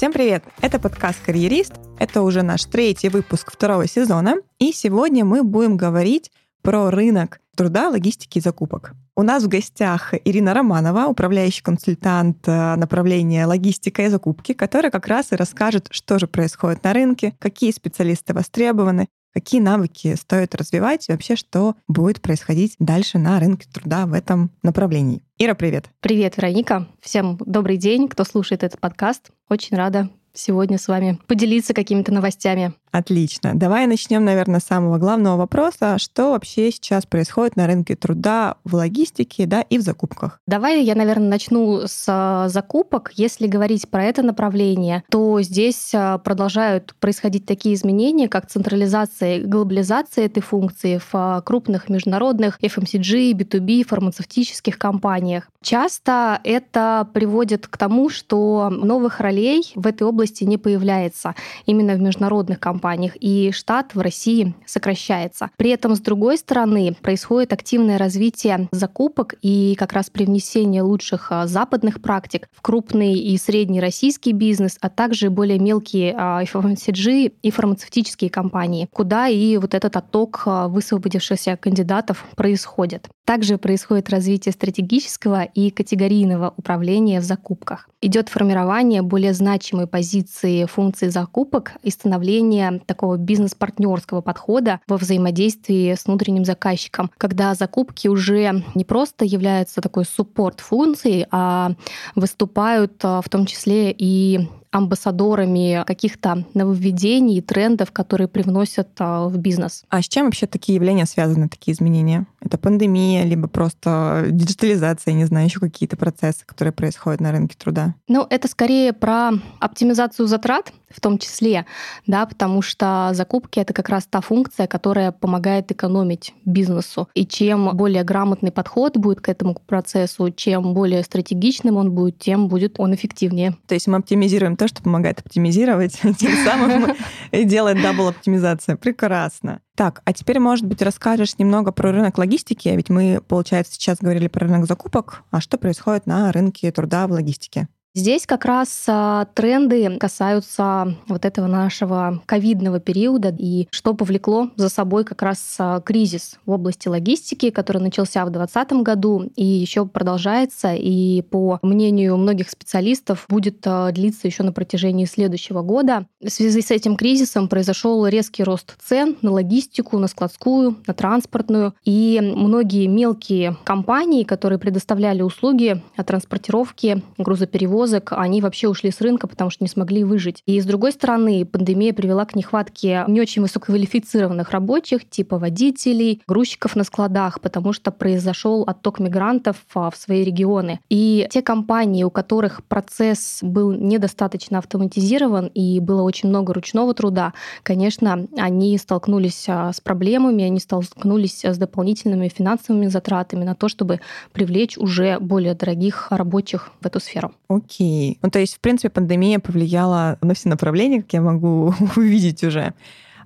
Всем привет! Это подкаст «Карьерист». Это уже наш третий выпуск второго сезона. И сегодня мы будем говорить про рынок труда, логистики и закупок. У нас в гостях Ирина Романова, управляющий консультант э, направления логистика и закупки, которая как раз и расскажет, что же происходит на рынке, какие специалисты востребованы, какие навыки стоит развивать и вообще, что будет происходить дальше на рынке труда в этом направлении. Ира, привет. Привет, Вероника. Всем добрый день, кто слушает этот подкаст. Очень рада сегодня с вами поделиться какими-то новостями. Отлично. Давай начнем, наверное, с самого главного вопроса. Что вообще сейчас происходит на рынке труда в логистике да, и в закупках? Давай я, наверное, начну с а, закупок. Если говорить про это направление, то здесь а, продолжают происходить такие изменения, как централизация и глобализация этой функции в а, крупных международных FMCG, B2B, фармацевтических компаниях. Часто это приводит к тому, что новых ролей в этой области не появляется именно в международных компаниях компаниях, и штат в России сокращается. При этом, с другой стороны, происходит активное развитие закупок и как раз привнесение лучших а, западных практик в крупный и средний российский бизнес, а также более мелкие FMCG и фармацевтические компании, куда и вот этот отток а, высвободившихся кандидатов происходит. Также происходит развитие стратегического и категорийного управления в закупках. Идет формирование более значимой позиции функции закупок и становление такого бизнес-партнерского подхода во взаимодействии с внутренним заказчиком, когда закупки уже не просто являются такой суппорт-функцией, а выступают а, в том числе и амбассадорами каких-то нововведений и трендов, которые привносят а, в бизнес. А с чем вообще такие явления связаны, такие изменения? Это пандемия, либо просто диджитализация, не знаю, еще какие-то процессы, которые происходят на рынке труда? Ну, это скорее про оптимизацию затрат, в том числе, да, потому что закупки — это как раз та функция, которая помогает экономить бизнесу. И чем более грамотный подход будет к этому процессу, чем более стратегичным он будет, тем будет он эффективнее. То есть мы оптимизируем то, что помогает оптимизировать, тем самым делает дабл-оптимизация. Прекрасно. Так, а теперь, может быть, расскажешь немного про рынок логистики, ведь мы, получается, сейчас говорили про рынок закупок, а что происходит на рынке труда в логистике? Здесь как раз а, тренды касаются вот этого нашего ковидного периода и что повлекло за собой как раз а, кризис в области логистики, который начался в 2020 году и еще продолжается, и по мнению многих специалистов будет а, длиться еще на протяжении следующего года. В связи с этим кризисом произошел резкий рост цен на логистику, на складскую, на транспортную, и многие мелкие компании, которые предоставляли услуги транспортировки, грузоперевозки, перевозок, они вообще ушли с рынка, потому что не смогли выжить. И с другой стороны, пандемия привела к нехватке не очень высококвалифицированных рабочих, типа водителей, грузчиков на складах, потому что произошел отток мигрантов а, в свои регионы. И те компании, у которых процесс был недостаточно автоматизирован и было очень много ручного труда, конечно, они столкнулись а, с проблемами, они столкнулись с дополнительными финансовыми затратами на то, чтобы привлечь уже более дорогих рабочих в эту сферу. Окей. Ну, то есть, в принципе, пандемия повлияла на все направления, как я могу увидеть уже.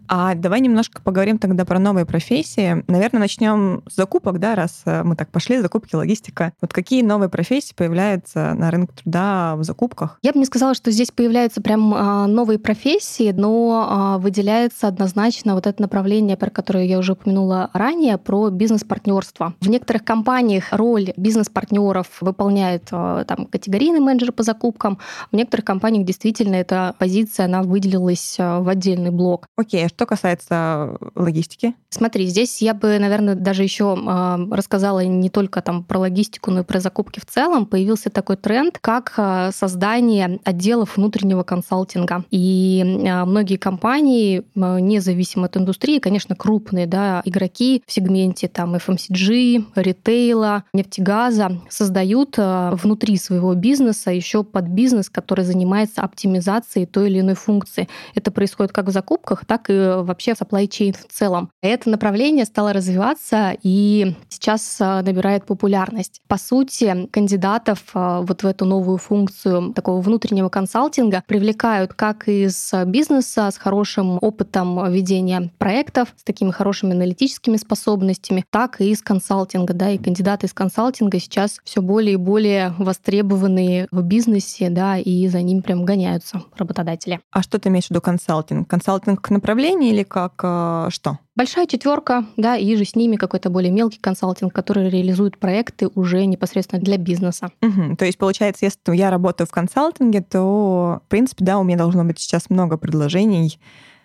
А давай немножко поговорим тогда про новые профессии. Наверное, начнем с закупок, да, раз э, мы так пошли, закупки, логистика. Вот какие новые профессии появляются на рынке труда в закупках? Я бы не сказала, что здесь появляются прям а, новые профессии, но а, выделяется однозначно вот это направление, про которое я уже упомянула ранее, про бизнес-партнерство. В некоторых компаниях роль бизнес-партнеров выполняет а, там категорийный менеджер по закупкам, в некоторых компаниях действительно эта позиция, она выделилась в отдельный блок. Окей, что касается логистики? Смотри, здесь я бы, наверное, даже еще э, рассказала не только там про логистику, но и про закупки в целом. Появился такой тренд, как э, создание отделов внутреннего консалтинга. И э, многие компании, независимо от индустрии, конечно, крупные да, игроки в сегменте там FMCG, ритейла, нефтегаза, создают внутри своего бизнеса еще под бизнес, который занимается оптимизацией той или иной функции. Это происходит как в закупках, так и вообще supply chain в целом. Это направление стало развиваться и сейчас а, набирает популярность. По сути, кандидатов а, вот в эту новую функцию такого внутреннего консалтинга привлекают как из бизнеса с хорошим опытом ведения проектов, с такими хорошими аналитическими способностями, так и из консалтинга. Да, и кандидаты из консалтинга сейчас все более и более востребованные в бизнесе, да, и за ним прям гоняются работодатели. А что ты имеешь в виду консалтинг? Консалтинг как направление или как э, что? Большая четверка, да, и же с ними какой-то более мелкий консалтинг, который реализует проекты уже непосредственно для бизнеса. Угу. То есть, получается, если я работаю в консалтинге, то, в принципе, да, у меня должно быть сейчас много предложений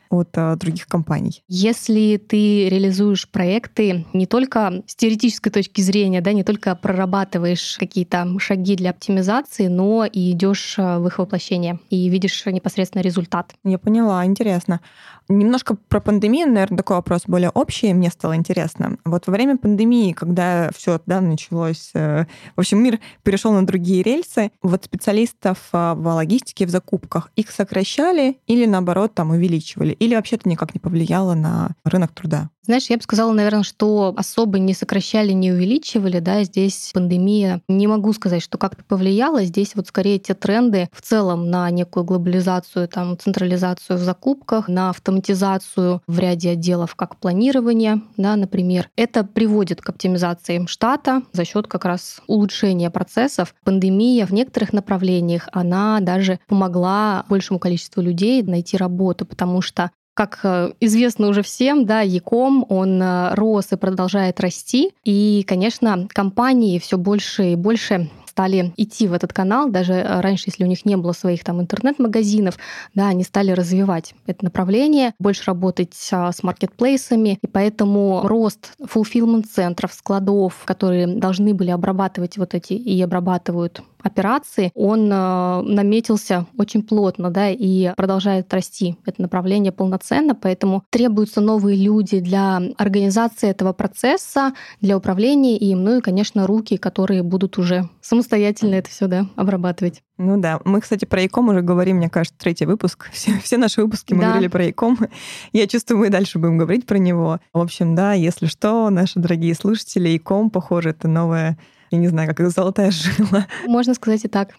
от а, других компаний. Если ты реализуешь проекты не только с теоретической точки зрения, да, не только прорабатываешь какие-то шаги для оптимизации, но и идешь а, в их воплощение и видишь непосредственно результат. Я поняла, интересно. Немножко про пандемию, наверное, такой вопрос более общий, мне стало интересно. Вот во время пандемии, когда все да, началось, э, в общем, мир перешел на другие рельсы, вот специалистов а, в логистике, в закупках, их сокращали или наоборот там увеличивали? Или вообще это никак не повлияло на рынок труда? Знаешь, я бы сказала, наверное, что особо не сокращали, не увеличивали, да, здесь пандемия, не могу сказать, что как-то повлияла, здесь вот скорее те тренды в целом на некую глобализацию, там, централизацию в закупках, на автоматизацию в ряде отделов, как планирование, да, например. Это приводит к оптимизации штата за счет как раз улучшения процессов. Пандемия в некоторых направлениях, она даже помогла большему количеству людей найти работу, потому что как э, известно уже всем, да, Яком, он э, рос и продолжает расти. И, конечно, компании все больше и больше стали идти в этот канал, даже э, раньше, если у них не было своих там интернет-магазинов, да, они стали развивать это направление, больше работать с маркетплейсами, и поэтому рост fulfillment-центров, складов, которые должны были обрабатывать вот эти и обрабатывают операции, он э, наметился очень плотно, да, и продолжает расти это направление полноценно, поэтому требуются новые люди для организации этого процесса, для управления им, ну и, конечно, руки, которые будут уже самостоятельно это все, да, обрабатывать. Ну да, мы, кстати, про Яком уже говорим, мне кажется, третий выпуск. Все, все наши выпуски мы да. говорили про Яком. Я чувствую, мы и дальше будем говорить про него. В общем, да, если что, наши дорогие слушатели, Яком, похоже, это новая я не знаю, как золотая жила. Можно сказать и так.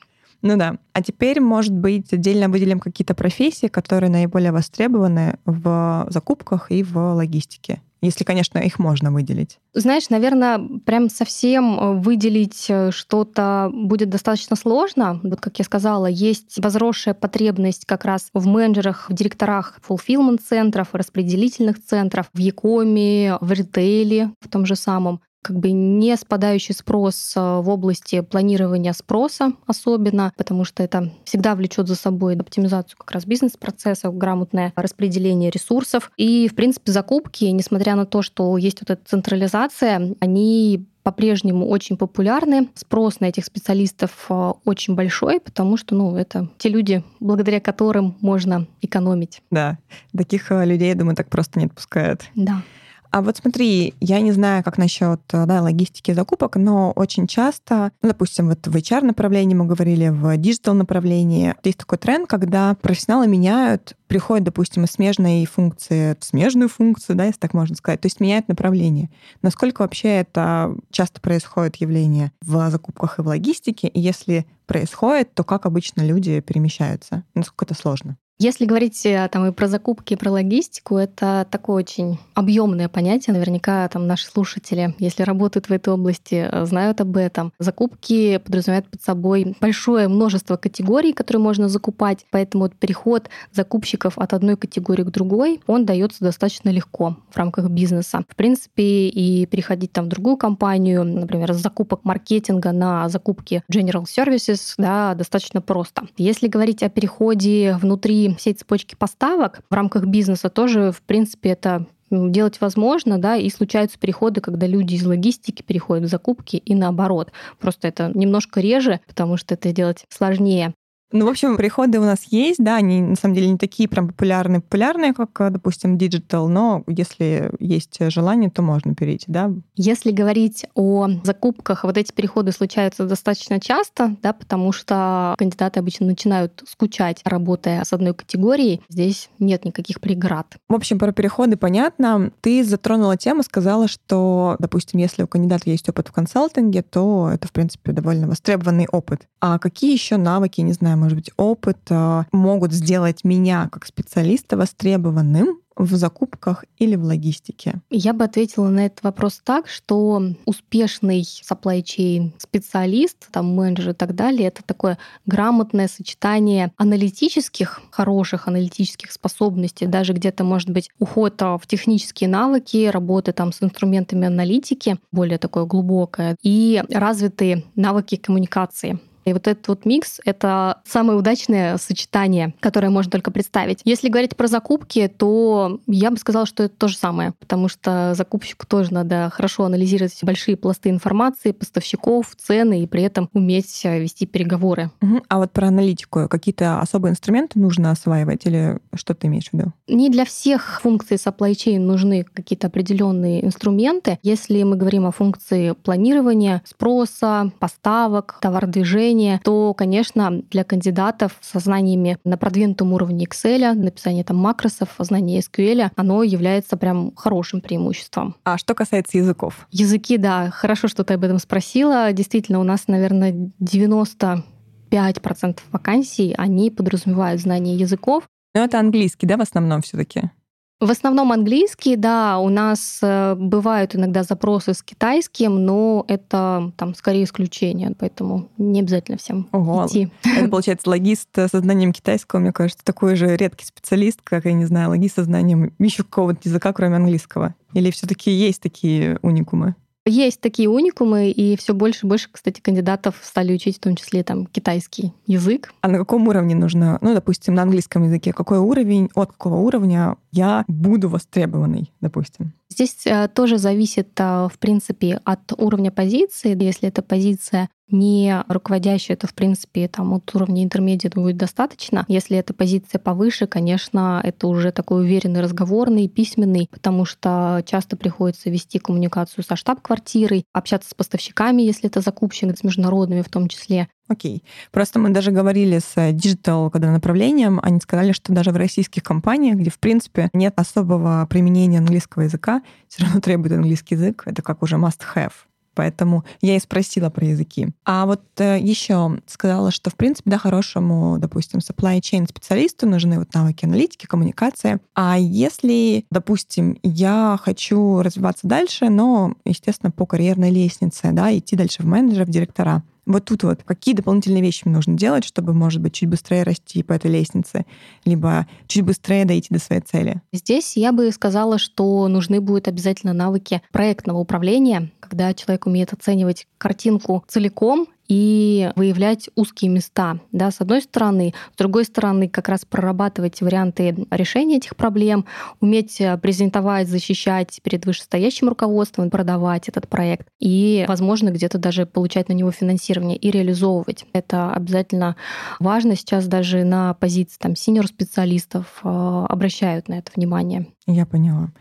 Ну да. А теперь, может быть, отдельно выделим какие-то профессии, которые наиболее востребованы в закупках и в логистике. Если, конечно, их можно выделить. Знаешь, наверное, прям совсем э, выделить э, что-то будет достаточно сложно. Вот как я сказала, есть возросшая потребность как раз в менеджерах, в директорах fulfillment-центров, распределительных центров, в Якоме, в ритейле, в том же самом как бы не спадающий спрос э, в области планирования спроса особенно, потому что это всегда влечет за собой оптимизацию как раз бизнес-процессов, грамотное распределение ресурсов. И, в принципе, закупки, несмотря на то, что есть вот эта централизация, они по-прежнему очень популярны. Спрос на этих специалистов э, очень большой, потому что ну, это те люди, благодаря которым можно экономить. Да, таких э, людей, я думаю, так просто не отпускают. Да. А вот смотри, я не знаю, как насчет э, да, логистики закупок, но очень часто, ну, допустим, вот в HR направлении мы говорили, в digital направлении, есть такой тренд, когда профессионалы меняют, приходят, допустим, из смежной функции в смежную функцию, да, если так можно сказать, то есть меняют направление. Насколько вообще это часто происходит явление в закупках и в логистике, и если происходит, то как обычно люди перемещаются? Насколько это сложно? Если говорить э, там и про закупки, и про логистику, это такое очень объемное понятие. Наверняка там наши слушатели, если работают в этой области, э, знают об этом. Закупки подразумевают под собой большое множество категорий, которые можно закупать, поэтому переход закупщиков от одной категории к другой, он дается достаточно легко в рамках бизнеса. В принципе, и переходить там в другую компанию, например, с закупок маркетинга на закупки General Services, да, достаточно просто. Если говорить о переходе внутри всей цепочки поставок в рамках бизнеса тоже, в принципе, это делать возможно, да, и случаются переходы, когда люди из логистики переходят в закупки и наоборот. Просто это немножко реже, потому что это делать сложнее. Ну, в общем, приходы у нас есть, да, они на самом деле не такие прям популярные, популярные, как, допустим, digital, но если есть желание, то можно перейти, да. Если говорить о закупках, вот эти переходы случаются достаточно часто, да, потому что кандидаты обычно начинают скучать, работая с одной категорией. Здесь нет никаких преград. В общем, про переходы понятно. Ты затронула тему, сказала, что, допустим, если у кандидата есть опыт в консалтинге, то это, в принципе, довольно востребованный опыт. А какие еще навыки, не знаю, может быть, опыт э, могут сделать меня как специалиста востребованным в закупках или в логистике? Я бы ответила на этот вопрос так, что успешный supply chain специалист, там менеджер и так далее, это такое грамотное сочетание аналитических, хороших аналитических способностей, даже где-то, может быть, уход в технические навыки, работы там с инструментами аналитики, более такое глубокое, и развитые навыки коммуникации. И вот этот вот микс — это самое удачное сочетание, которое можно только представить. Если говорить про закупки, то я бы сказала, что это то же самое, потому что закупщику тоже надо хорошо анализировать большие пласты информации, поставщиков, цены и при этом уметь э, вести переговоры. Угу. А вот про аналитику какие-то особые инструменты нужно осваивать или что ты имеешь в виду? Не для всех функций supply chain нужны какие-то определенные инструменты. Если мы говорим о функции планирования спроса, поставок, товар-движения, обучения, то, конечно, для кандидатов со знаниями на продвинутом уровне Excel, написание там макросов, знание SQL, оно является прям хорошим преимуществом. А что касается языков? Языки, да, хорошо, что ты об этом спросила. Действительно, у нас, наверное, 90 5% вакансий, они подразумевают знание языков. Но это английский, да, в основном все таки в основном английский, да, у нас э, бывают иногда запросы с китайским, но это там скорее исключение, поэтому не обязательно всем Ого. идти. Это получается логист со знанием китайского, мне кажется, такой же редкий специалист, как, я не знаю, логист со знанием еще какого-то языка, кроме английского. Или все-таки есть такие уникумы? Есть такие уникумы, и все больше и больше, кстати, кандидатов стали учить в том числе там китайский язык. А на каком уровне нужно, ну, допустим, на английском языке, какой уровень, от какого уровня я буду востребованный, допустим? Здесь э, тоже зависит, э, в принципе, от уровня позиции. Если это позиция не руководящая, то, в принципе, там от уровня интермедиат будет достаточно. Если эта позиция повыше, конечно, это уже такой уверенный разговорный, письменный, потому что часто приходится вести коммуникацию со штаб-квартирой, общаться с поставщиками, если это закупщик, с международными в том числе. Окей. Просто мы даже говорили с Digital, когда направлением, они сказали, что даже в российских компаниях, где, в принципе, нет особого применения английского языка, все равно требует английский язык. Это как уже must-have. Поэтому я и спросила про языки. А вот э, еще сказала, что, в принципе, да, хорошему, допустим, supply chain специалисту нужны вот навыки аналитики, коммуникации. А если, допустим, я хочу развиваться дальше, но, естественно, по карьерной лестнице, да, идти дальше в менеджера, в директора, вот тут вот какие дополнительные вещи мне нужно делать, чтобы, может быть, чуть быстрее расти по этой лестнице, либо чуть быстрее дойти до своей цели? Здесь я бы сказала, что нужны будут обязательно навыки проектного управления, когда человек умеет оценивать картинку целиком и выявлять узкие места, да, с одной стороны. С другой стороны, как раз прорабатывать варианты решения этих проблем, уметь э, презентовать, защищать перед вышестоящим руководством, продавать этот проект и, возможно, где-то даже получать на него финансирование и реализовывать. Это обязательно важно. Сейчас даже на позиции там синьор-специалистов э, обращают на это внимание. Я поняла.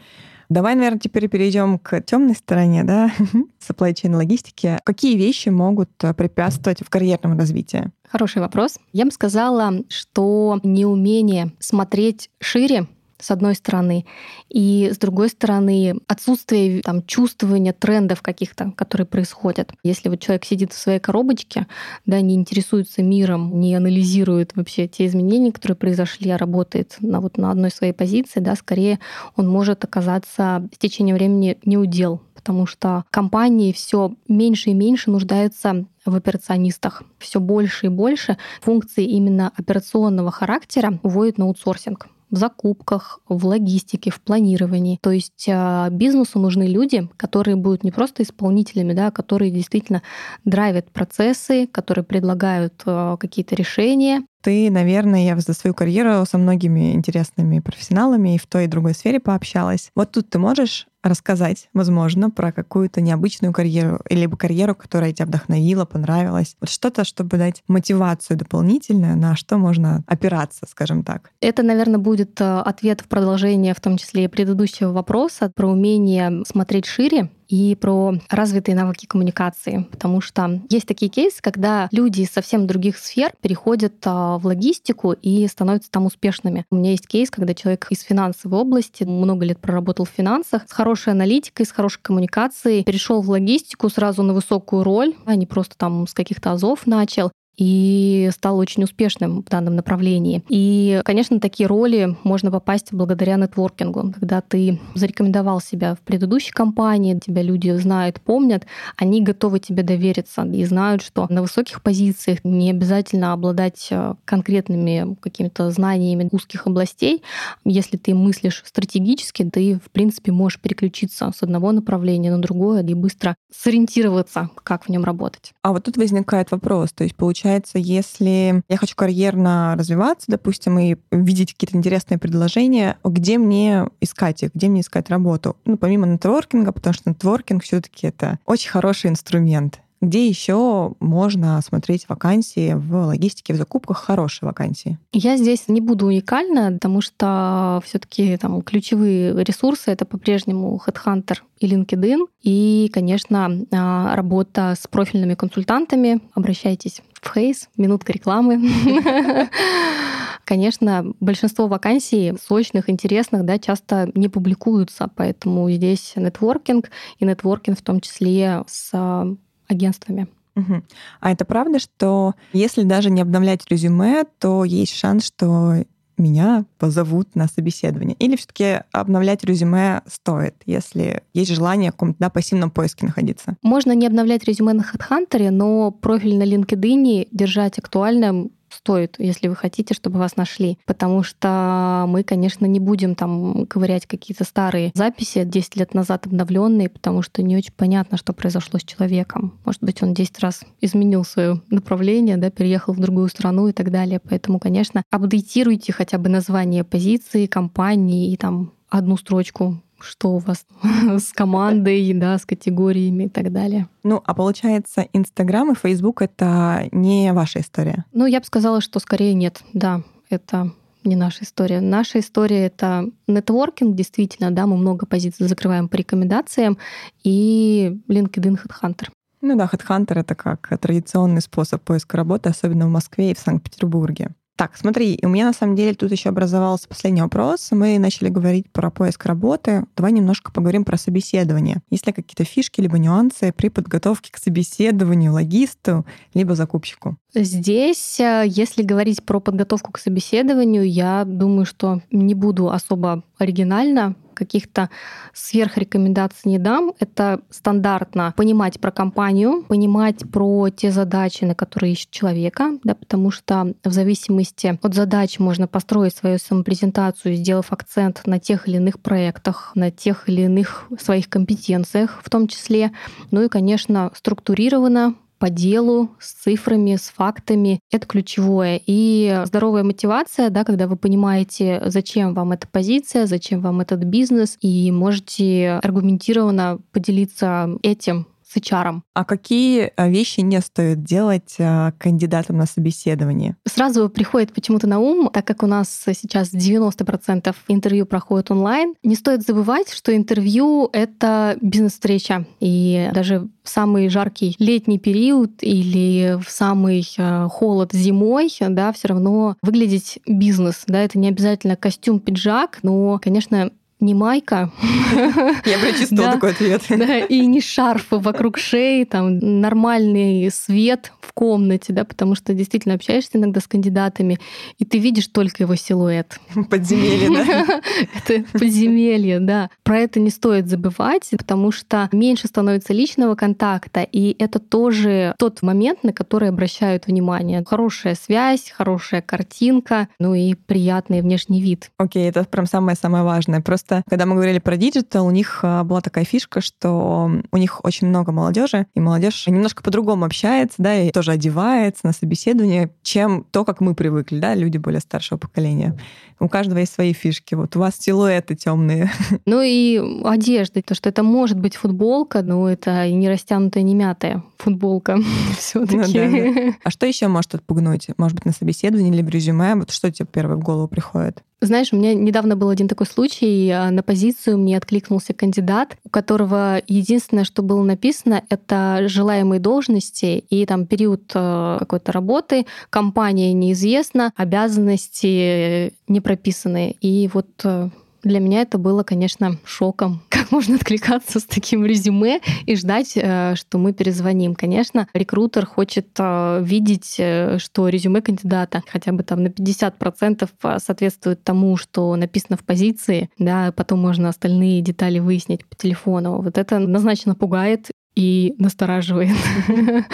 Давай, наверное, теперь перейдем к темной стороне, да, supply chain логистики. Какие вещи могут э, препятствовать в карьерном развитии? Хороший вопрос. Я бы сказала, что неумение смотреть шире с одной стороны, и с другой стороны отсутствие там, чувствования трендов каких-то, которые происходят. Если вот человек сидит в своей коробочке, да, не интересуется миром, не анализирует вообще те изменения, которые произошли, а работает на, вот, на одной своей позиции, да, скорее он может оказаться с течением времени неудел, потому что компании все меньше и меньше нуждаются в операционистах. Все больше и больше функций именно операционного характера уводят на аутсорсинг в закупках, в логистике, в планировании. То есть а, бизнесу нужны люди, которые будут не просто исполнителями, да, а которые действительно драйвят процессы, которые предлагают а, какие-то решения. Ты, наверное, я за свою карьеру со многими интересными профессионалами и в той и другой сфере пообщалась. Вот тут ты можешь рассказать, возможно, про какую-то необычную карьеру, либо карьеру, которая тебя вдохновила, понравилась. Вот что-то, чтобы дать мотивацию дополнительную, на что можно опираться, скажем так. Это, наверное, будет э, ответ в продолжение, в том числе и предыдущего вопроса про умение смотреть шире и про развитые навыки коммуникации, потому что есть такие кейсы, когда люди из совсем других сфер переходят а, в логистику и становятся там успешными. У меня есть кейс, когда человек из финансовой области много лет проработал в финансах, с хорошей аналитикой, с хорошей коммуникацией, перешел в логистику сразу на высокую роль, а не просто там с каких-то азов начал и стал очень успешным в данном направлении. И, конечно, такие роли можно попасть благодаря нетворкингу. Когда ты зарекомендовал себя в предыдущей компании, тебя люди знают, помнят, они готовы тебе довериться и знают, что на высоких позициях не обязательно обладать э, конкретными какими-то знаниями узких областей. Если ты мыслишь стратегически, ты, в принципе, можешь переключиться с одного направления на другое и быстро сориентироваться, как в нем работать. А вот тут возникает вопрос. То есть, получается, получается, если я хочу карьерно развиваться, допустим, и видеть какие-то интересные предложения, где мне искать их, где мне искать работу? Ну, помимо нетворкинга, потому что нетворкинг все таки это очень хороший инструмент. Где еще можно смотреть вакансии в логистике, в закупках хорошие вакансии? Я здесь не буду уникальна, потому что все-таки там ключевые ресурсы это по-прежнему Headhunter и LinkedIn. И, конечно, а, работа с профильными консультантами. Обращайтесь в Хейс, минутка рекламы. Конечно, большинство вакансий сочных, интересных, да, часто не публикуются, поэтому здесь нетворкинг и нетворкинг в том числе с агентствами. Угу. А это правда, что если даже не обновлять резюме, то есть шанс, что меня позовут на собеседование? Или все-таки обновлять резюме стоит, если есть желание в каком-то да, пассивном поиске находиться? Можно не обновлять резюме на HeadHunter, но профиль на LinkedIn держать актуальным стоит, если вы хотите, чтобы вас нашли. Потому что мы, конечно, не будем там ковырять какие-то старые записи 10 лет назад обновленные, потому что не очень понятно, что произошло с человеком. Может быть, он 10 раз изменил свое направление, да, переехал в другую страну и так далее. Поэтому, конечно, апдейтируйте хотя бы название позиции, компании и там одну строчку что у вас с командой, да, с категориями и так далее. Ну, а получается, Инстаграм и Фейсбук — это не ваша история? Ну, я бы сказала, что скорее нет, да, это не наша история. Наша история — это нетворкинг, действительно, да, мы много позиций закрываем по рекомендациям, и LinkedIn Headhunter. Ну да, Headhunter — это как традиционный способ поиска работы, особенно в Москве и в Санкт-Петербурге. Так, смотри, у меня на самом деле тут еще образовался последний вопрос. Мы начали говорить про поиск работы. Давай немножко поговорим про собеседование. Есть ли какие-то фишки либо нюансы при подготовке к собеседованию логисту либо закупщику? Здесь, э, если говорить про подготовку к собеседованию, я думаю, что не буду особо оригинально каких-то сверхрекомендаций не дам. Это стандартно понимать про компанию, понимать про те задачи, на которые ищет человека, да, потому что в зависимости от задач можно построить свою самопрезентацию, сделав акцент на тех или иных проектах, на тех или иных своих компетенциях в том числе. Ну и, конечно, структурированно по делу, с цифрами, с фактами. Это ключевое. И здоровая мотивация, да, когда вы понимаете, зачем вам эта позиция, зачем вам этот бизнес, и можете аргументированно поделиться этим с HR. А какие а, вещи не стоит делать а, кандидатам на собеседование? Сразу приходит почему-то на ум, так как у нас сейчас 90% интервью проходит онлайн, не стоит забывать, что интервью — это бизнес-встреча. И даже в самый жаркий летний период или в самый а, холод зимой, да, все равно выглядеть бизнес. Да, это не обязательно костюм, пиджак, но, конечно, не майка. Я прочистила такой ответ. Да, и не шарф вокруг шеи, там нормальный свет в комнате, да, потому что действительно общаешься иногда с кандидатами, и ты видишь только его силуэт. Подземелье, да? Это подземелье, да. Про это не стоит забывать, потому что меньше становится личного контакта, и это тоже тот момент, на который обращают внимание. Хорошая связь, хорошая картинка, ну и приятный внешний вид. Окей, это прям самое-самое важное. Просто просто, когда мы говорили про digital, у них а, была такая фишка, что у них очень много молодежи, и молодежь немножко по-другому общается, да, и тоже одевается на собеседование, чем то, как мы привыкли, да, люди более старшего поколения. У каждого есть свои фишки. Вот у вас силуэты темные. Ну и одежда, то, что это может быть футболка, но это и не растянутая, не мятая футболка все-таки. Ну, да, да. А что еще может отпугнуть? Может быть, на собеседовании или в резюме? Вот что тебе первое в голову приходит? Знаешь, у меня недавно был один такой случай. А, на позицию мне откликнулся кандидат, у которого единственное, что было написано, это желаемые должности и там период э, какой-то работы, компания неизвестна, обязанности не прописаны. И вот э, для меня это было, конечно, шоком. Как можно откликаться с таким резюме и ждать, э, что мы перезвоним? Конечно, рекрутер хочет э, видеть, э, что резюме кандидата хотя бы там на 50% соответствует тому, что написано в позиции, да, потом можно остальные детали выяснить по телефону. Вот это однозначно пугает и настораживает.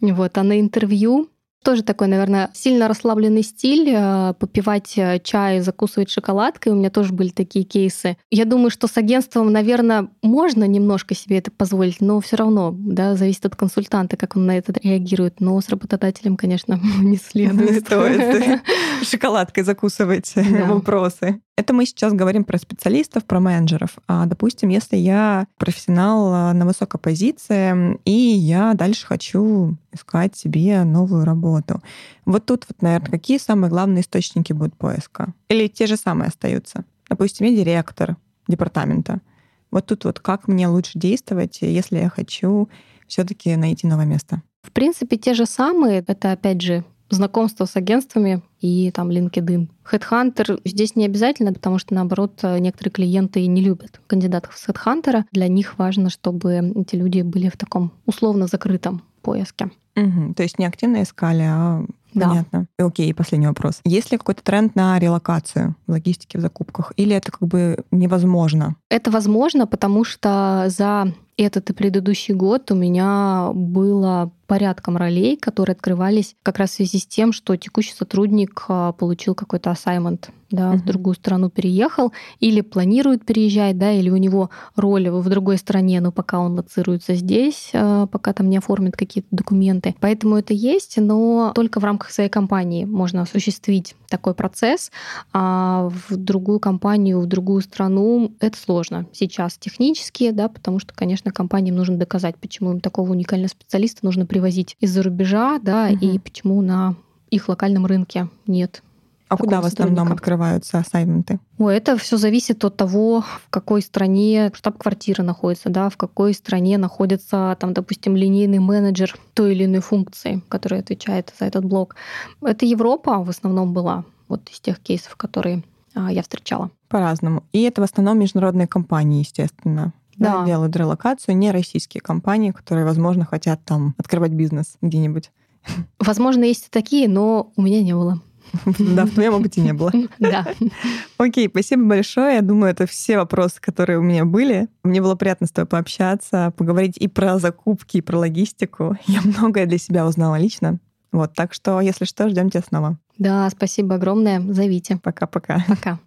Вот. А на интервью тоже такой, наверное, сильно расслабленный стиль, э, попивать э, чай, закусывать шоколадкой. У меня тоже были такие кейсы. Я думаю, что с агентством, наверное, можно немножко себе это позволить, но все равно, да, зависит от консультанта, как он на это реагирует. Но с работодателем, конечно, не следует. Не стоит шоколадкой закусывать вопросы. Это мы сейчас говорим про специалистов, про менеджеров. А, допустим, если я профессионал а, на высокой позиции, и я дальше хочу искать себе новую работу. Вот тут, вот, наверное, какие самые главные источники будут поиска? Или те же самые остаются? Допустим, я директор департамента. Вот тут вот как мне лучше действовать, если я хочу все-таки найти новое место? В принципе, те же самые. Это, опять же, знакомство с агентствами и там LinkedIn. Headhunter здесь не обязательно, потому что, наоборот, некоторые клиенты не любят кандидатов с Headhunter. Для них важно, чтобы эти люди были в таком условно закрытом поиске. Угу. То есть не активно искали, а да. Понятно. Окей, последний вопрос. Есть ли какой-то тренд на релокацию в логистике, в закупках? Или это как бы невозможно? Это возможно, потому что за этот и предыдущий год у меня было порядком ролей, которые открывались как раз в связи с тем, что текущий сотрудник а, получил какой-то ассаймент, да, uh-huh. в другую страну переехал, или планирует переезжать, да, или у него роль в другой стране, но пока он лоцируется здесь, а, пока там не оформит какие-то документы. Поэтому это есть, но только в рамках своей компании можно осуществить такой процесс, а в другую компанию, в другую страну это сложно сейчас технически, да, потому что, конечно, компаниям нужно доказать, почему им такого уникального специалиста нужно привозить из-за рубежа, да, угу. и почему на их локальном рынке нет а куда в основном открываются ассайменты? Ой, это все зависит от того, в какой стране штаб-квартира находится, да, в какой стране находится, там, допустим, линейный менеджер той или иной функции, который отвечает за этот блок. Это Европа в основном была, вот из тех кейсов, которые а, я встречала. По-разному. И это в основном международные компании, естественно да. да, делают релокацию, не российские компании, которые, возможно, хотят там открывать бизнес где-нибудь. Возможно, есть и такие, но у меня не было. Да, в твоем опыте не было. Да. Окей, спасибо большое. Я думаю, это все вопросы, которые у меня были. Мне было приятно с тобой пообщаться, поговорить и про закупки, и про логистику. Я многое для себя узнала лично. Вот, так что, если что, ждем тебя снова. Да, спасибо огромное. Зовите. Пока-пока. Пока.